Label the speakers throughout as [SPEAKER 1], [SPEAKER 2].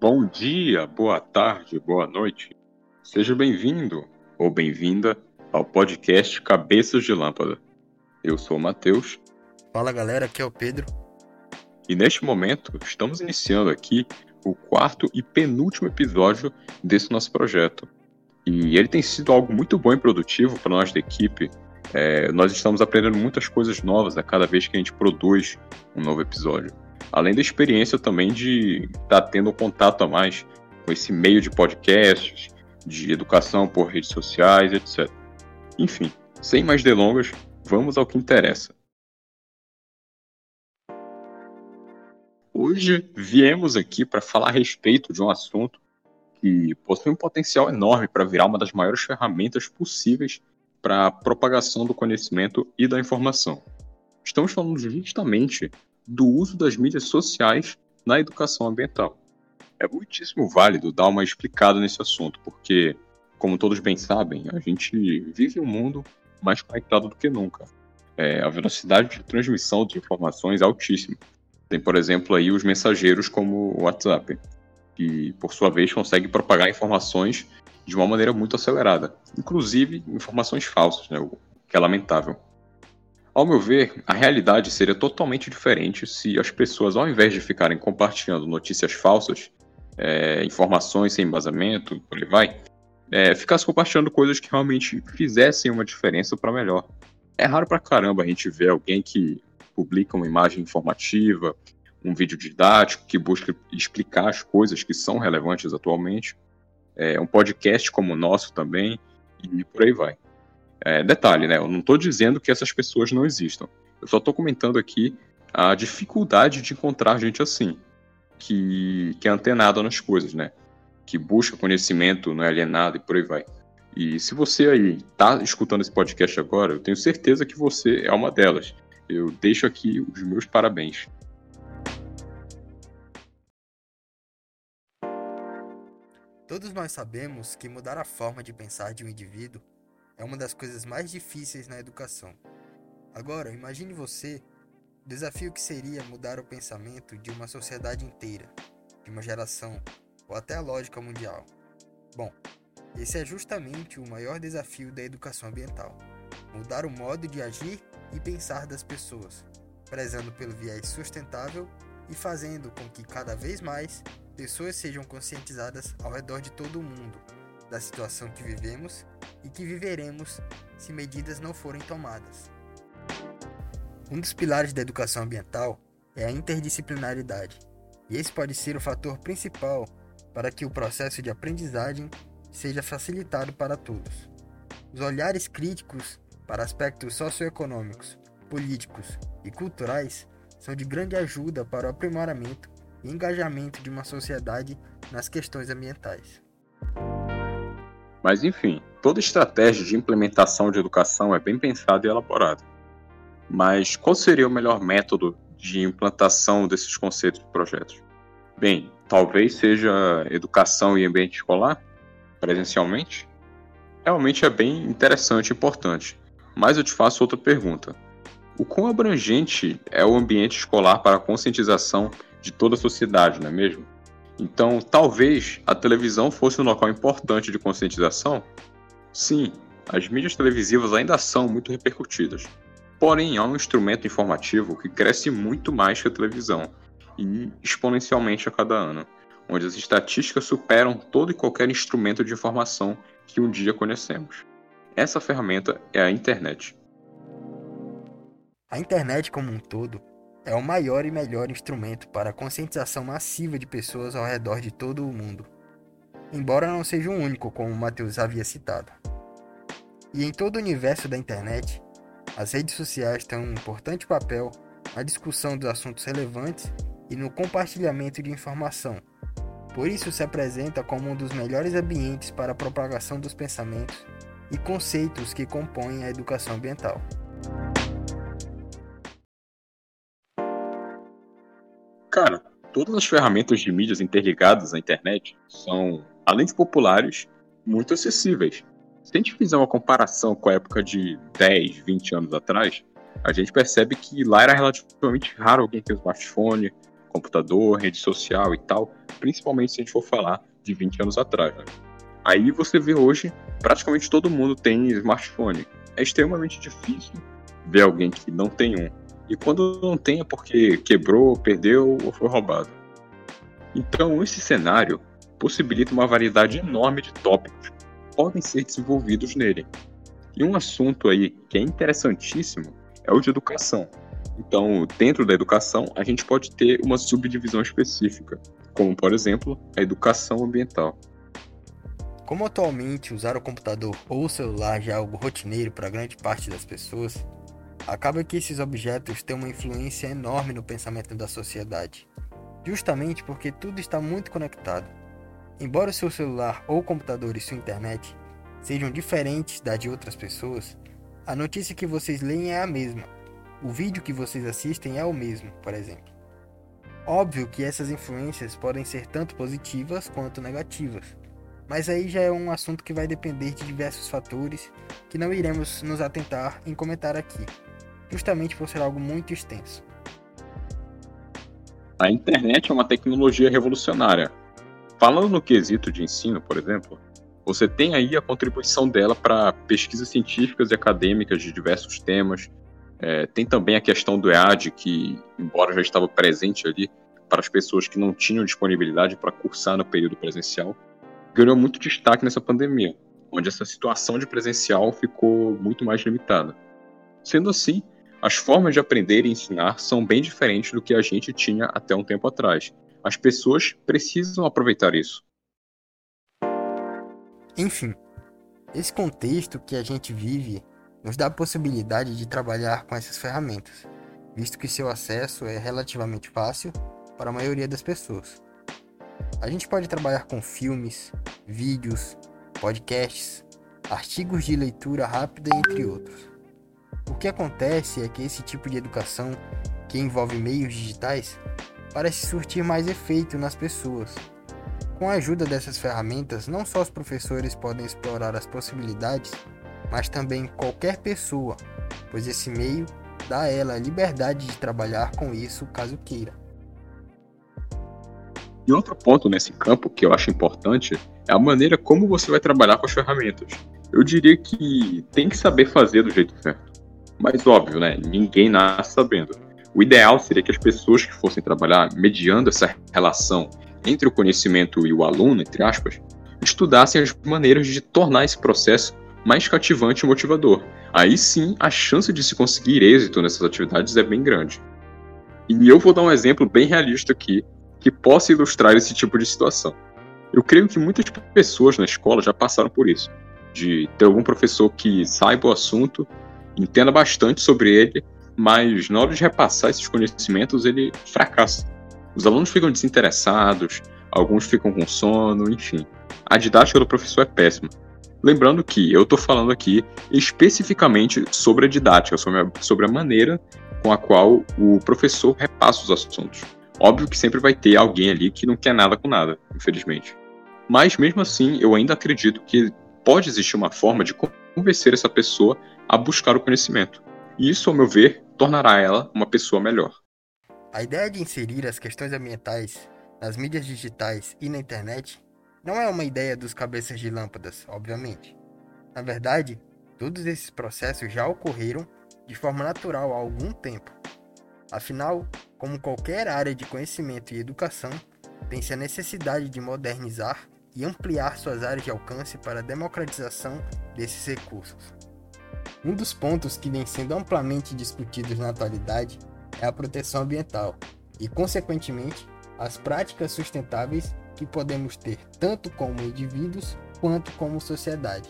[SPEAKER 1] Bom dia, boa tarde, boa noite. Seja bem-vindo ou bem-vinda ao podcast Cabeças de Lâmpada. Eu sou o Matheus.
[SPEAKER 2] Fala galera, aqui é o Pedro.
[SPEAKER 1] E neste momento estamos iniciando aqui o quarto e penúltimo episódio desse nosso projeto. E ele tem sido algo muito bom e produtivo para nós da equipe. É, nós estamos aprendendo muitas coisas novas a cada vez que a gente produz um novo episódio além da experiência também de estar tá tendo contato a mais com esse meio de podcasts, de educação por redes sociais, etc. Enfim, sem mais delongas, vamos ao que interessa. Hoje viemos aqui para falar a respeito de um assunto que possui um potencial enorme para virar uma das maiores ferramentas possíveis para a propagação do conhecimento e da informação. Estamos falando justamente do uso das mídias sociais na educação ambiental. É muitíssimo válido dar uma explicada nesse assunto, porque, como todos bem sabem, a gente vive um mundo mais conectado do que nunca. É, a velocidade de transmissão de informações é altíssima. Tem, por exemplo, aí os mensageiros como o WhatsApp, que, por sua vez, consegue propagar informações de uma maneira muito acelerada, inclusive informações falsas, né, o que é lamentável. Ao meu ver, a realidade seria totalmente diferente se as pessoas, ao invés de ficarem compartilhando notícias falsas, é, informações sem embasamento, por aí vai, é, ficassem compartilhando coisas que realmente fizessem uma diferença para melhor. É raro pra caramba a gente ver alguém que publica uma imagem informativa, um vídeo didático que busca explicar as coisas que são relevantes atualmente, é, um podcast como o nosso também, e por aí vai. É, detalhe, né? Eu não estou dizendo que essas pessoas não existam. Eu só estou comentando aqui a dificuldade de encontrar gente assim, que, que é antenada nas coisas, né? Que busca conhecimento, não é alienado e por aí vai. E se você aí está escutando esse podcast agora, eu tenho certeza que você é uma delas. Eu deixo aqui os meus parabéns.
[SPEAKER 2] Todos nós sabemos que mudar a forma de pensar de um indivíduo é uma das coisas mais difíceis na educação. Agora, imagine você o desafio que seria mudar o pensamento de uma sociedade inteira, de uma geração ou até a lógica mundial. Bom, esse é justamente o maior desafio da educação ambiental: mudar o modo de agir e pensar das pessoas, prezando pelo viés sustentável e fazendo com que cada vez mais pessoas sejam conscientizadas ao redor de todo o mundo da situação que vivemos e que viveremos se medidas não forem tomadas. Um dos pilares da educação ambiental é a interdisciplinaridade, e esse pode ser o fator principal para que o processo de aprendizagem seja facilitado para todos. Os olhares críticos para aspectos socioeconômicos, políticos e culturais são de grande ajuda para o aprimoramento e engajamento de uma sociedade nas questões ambientais.
[SPEAKER 1] Mas enfim, toda estratégia de implementação de educação é bem pensada e elaborada. Mas qual seria o melhor método de implantação desses conceitos de projetos? Bem, talvez seja educação e ambiente escolar, presencialmente? Realmente é bem interessante e importante, mas eu te faço outra pergunta. O quão abrangente é o ambiente escolar para a conscientização de toda a sociedade, não é mesmo? Então, talvez a televisão fosse um local importante de conscientização? Sim, as mídias televisivas ainda são muito repercutidas. Porém, há um instrumento informativo que cresce muito mais que a televisão, e exponencialmente a cada ano, onde as estatísticas superam todo e qualquer instrumento de informação que um dia conhecemos. Essa ferramenta é a internet.
[SPEAKER 2] A internet como um todo é o maior e melhor instrumento para a conscientização massiva de pessoas ao redor de todo o mundo, embora não seja o único, como o Matheus havia citado. E em todo o universo da internet, as redes sociais têm um importante papel na discussão dos assuntos relevantes e no compartilhamento de informação. Por isso se apresenta como um dos melhores ambientes para a propagação dos pensamentos e conceitos que compõem a educação ambiental.
[SPEAKER 1] Cara, todas as ferramentas de mídias interligadas à internet são, além de populares, muito acessíveis. Se a gente fizer uma comparação com a época de 10, 20 anos atrás, a gente percebe que lá era relativamente raro alguém ter smartphone, computador, rede social e tal, principalmente se a gente for falar de 20 anos atrás. Né? Aí você vê hoje, praticamente todo mundo tem smartphone. É extremamente difícil ver alguém que não tem um. E quando não tem é porque quebrou, perdeu ou foi roubado. Então, esse cenário possibilita uma variedade enorme de tópicos podem ser desenvolvidos nele. E um assunto aí que é interessantíssimo é o de educação. Então, dentro da educação, a gente pode ter uma subdivisão específica, como, por exemplo, a educação ambiental.
[SPEAKER 2] Como atualmente usar o computador ou o celular já é algo rotineiro para grande parte das pessoas, acaba que esses objetos têm uma influência enorme no pensamento da sociedade, justamente porque tudo está muito conectado. Embora o seu celular ou computador e sua internet sejam diferentes da de outras pessoas, a notícia que vocês leem é a mesma. O vídeo que vocês assistem é o mesmo, por exemplo. Óbvio que essas influências podem ser tanto positivas quanto negativas, mas aí já é um assunto que vai depender de diversos fatores que não iremos nos atentar em comentar aqui, justamente por ser algo muito extenso.
[SPEAKER 1] A internet é uma tecnologia revolucionária. Falando no quesito de ensino, por exemplo, você tem aí a contribuição dela para pesquisas científicas e acadêmicas de diversos temas. É, tem também a questão do EAD, que, embora já estava presente ali para as pessoas que não tinham disponibilidade para cursar no período presencial, ganhou muito destaque nessa pandemia, onde essa situação de presencial ficou muito mais limitada. Sendo assim, as formas de aprender e ensinar são bem diferentes do que a gente tinha até um tempo atrás. As pessoas precisam aproveitar isso.
[SPEAKER 2] Enfim, esse contexto que a gente vive nos dá a possibilidade de trabalhar com essas ferramentas, visto que seu acesso é relativamente fácil para a maioria das pessoas. A gente pode trabalhar com filmes, vídeos, podcasts, artigos de leitura rápida, entre outros. O que acontece é que esse tipo de educação, que envolve meios digitais, parece surtir mais efeito nas pessoas com a ajuda dessas ferramentas, não só os professores podem explorar as possibilidades, mas também qualquer pessoa, pois esse meio dá a ela a liberdade de trabalhar com isso caso queira.
[SPEAKER 1] E outro ponto nesse campo que eu acho importante é a maneira como você vai trabalhar com as ferramentas. Eu diria que tem que saber fazer do jeito certo. Mas óbvio, né? Ninguém nasce sabendo. O ideal seria que as pessoas que fossem trabalhar mediando essa relação entre o conhecimento e o aluno, entre aspas, estudassem as maneiras de tornar esse processo mais cativante e motivador. Aí sim, a chance de se conseguir êxito nessas atividades é bem grande. E eu vou dar um exemplo bem realista aqui, que possa ilustrar esse tipo de situação. Eu creio que muitas pessoas na escola já passaram por isso, de ter algum professor que saiba o assunto, entenda bastante sobre ele, mas na hora de repassar esses conhecimentos ele fracassa. Os alunos ficam desinteressados, alguns ficam com sono, enfim. A didática do professor é péssima. Lembrando que eu estou falando aqui especificamente sobre a didática, sobre a, sobre a maneira com a qual o professor repassa os assuntos. Óbvio que sempre vai ter alguém ali que não quer nada com nada, infelizmente. Mas mesmo assim, eu ainda acredito que pode existir uma forma de convencer essa pessoa a buscar o conhecimento. E isso, ao meu ver, tornará ela uma pessoa melhor.
[SPEAKER 2] A ideia de inserir as questões ambientais nas mídias digitais e na internet não é uma ideia dos cabeças de lâmpadas, obviamente. Na verdade, todos esses processos já ocorreram de forma natural há algum tempo. Afinal, como qualquer área de conhecimento e educação, tem-se a necessidade de modernizar e ampliar suas áreas de alcance para a democratização desses recursos. Um dos pontos que vem sendo amplamente discutidos na atualidade é a proteção ambiental e, consequentemente, as práticas sustentáveis que podemos ter tanto como indivíduos quanto como sociedade.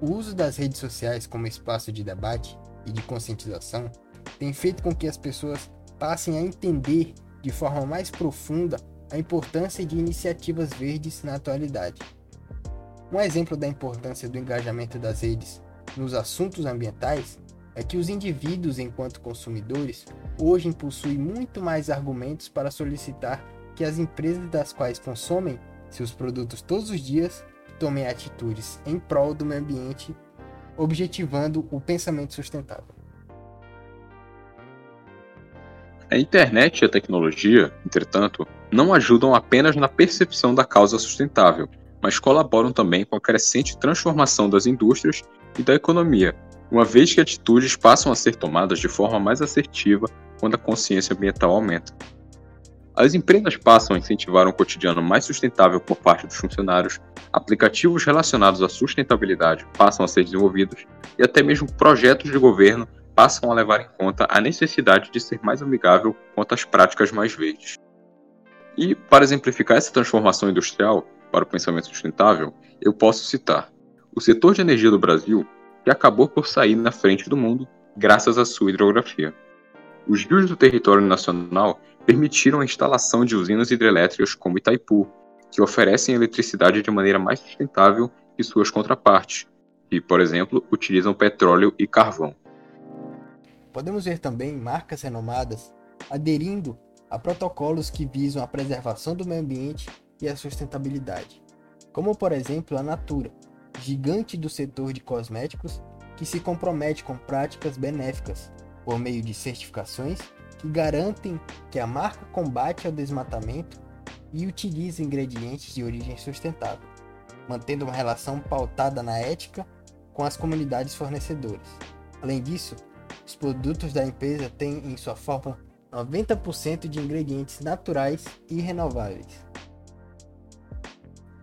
[SPEAKER 2] O uso das redes sociais como espaço de debate e de conscientização tem feito com que as pessoas passem a entender de forma mais profunda a importância de iniciativas verdes na atualidade. Um exemplo da importância do engajamento das redes nos assuntos ambientais é que os indivíduos, enquanto consumidores, hoje possuem muito mais argumentos para solicitar que as empresas das quais consomem seus produtos todos os dias tomem atitudes em prol do meio ambiente, objetivando o pensamento sustentável.
[SPEAKER 1] A internet e a tecnologia, entretanto, não ajudam apenas na percepção da causa sustentável, mas colaboram também com a crescente transformação das indústrias e da economia, uma vez que atitudes passam a ser tomadas de forma mais assertiva quando a consciência ambiental aumenta. As empresas passam a incentivar um cotidiano mais sustentável por parte dos funcionários, aplicativos relacionados à sustentabilidade passam a ser desenvolvidos e até mesmo projetos de governo passam a levar em conta a necessidade de ser mais amigável quanto às práticas mais verdes. E, para exemplificar essa transformação industrial para o pensamento sustentável, eu posso citar o setor de energia do Brasil, que acabou por sair na frente do mundo graças à sua hidrografia. Os rios do território nacional permitiram a instalação de usinas hidrelétricas como Itaipu, que oferecem eletricidade de maneira mais sustentável que suas contrapartes, que, por exemplo, utilizam petróleo e carvão.
[SPEAKER 2] Podemos ver também marcas renomadas aderindo a protocolos que visam a preservação do meio ambiente e a sustentabilidade, como por exemplo a Natura, gigante do setor de cosméticos que se compromete com práticas benéficas por meio de certificações que garantem que a marca combate ao desmatamento e utiliza ingredientes de origem sustentável, mantendo uma relação pautada na ética com as comunidades fornecedoras. Além disso, os produtos da empresa têm em sua forma 90% de ingredientes naturais e renováveis.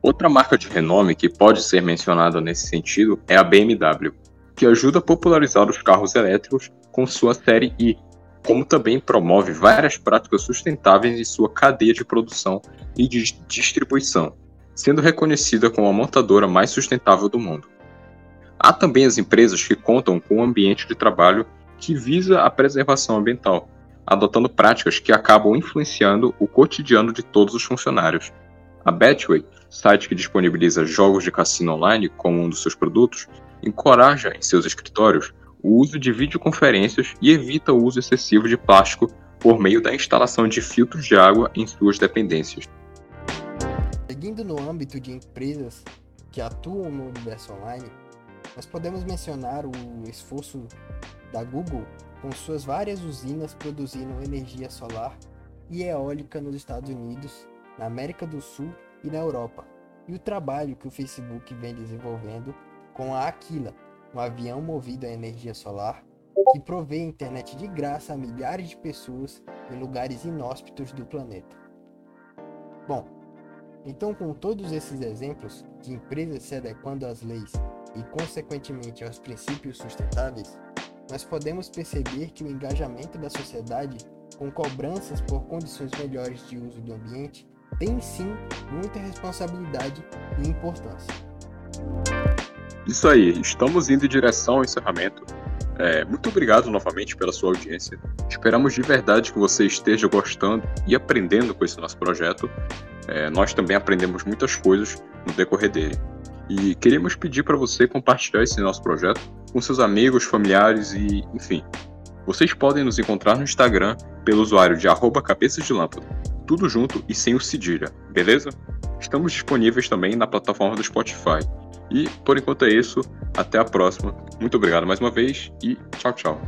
[SPEAKER 1] Outra marca de renome que pode ser mencionada nesse sentido é a BMW, que ajuda a popularizar os carros elétricos com sua série I, como também promove várias práticas sustentáveis em sua cadeia de produção e de distribuição, sendo reconhecida como a montadora mais sustentável do mundo. Há também as empresas que contam com um ambiente de trabalho que visa a preservação ambiental, adotando práticas que acabam influenciando o cotidiano de todos os funcionários. A Betway, site que disponibiliza jogos de cassino online como um dos seus produtos, encoraja em seus escritórios o uso de videoconferências e evita o uso excessivo de plástico por meio da instalação de filtros de água em suas dependências.
[SPEAKER 2] Seguindo no âmbito de empresas que atuam no universo online, nós podemos mencionar o esforço da Google com suas várias usinas produzindo energia solar e eólica nos Estados Unidos, na América do Sul e na Europa, e o trabalho que o Facebook vem desenvolvendo com a Aquila, um avião movido a energia solar que provê internet de graça a milhares de pessoas em lugares inóspitos do planeta. Bom, então com todos esses exemplos de empresas se adequando às leis e consequentemente aos princípios sustentáveis, nós podemos perceber que o engajamento da sociedade com cobranças por condições melhores de uso do ambiente tem sim muita responsabilidade e importância.
[SPEAKER 1] Isso aí, estamos indo em direção ao encerramento. É, muito obrigado novamente pela sua audiência. Esperamos de verdade que você esteja gostando e aprendendo com esse nosso projeto. É, nós também aprendemos muitas coisas no decorrer dele. E queríamos pedir para você compartilhar esse nosso projeto com seus amigos, familiares e, enfim. Vocês podem nos encontrar no Instagram pelo usuário de arroba cabeças de lâmpada, tudo junto e sem o cedilha, beleza? Estamos disponíveis também na plataforma do Spotify. E por enquanto é isso, até a próxima. Muito obrigado mais uma vez e tchau, tchau.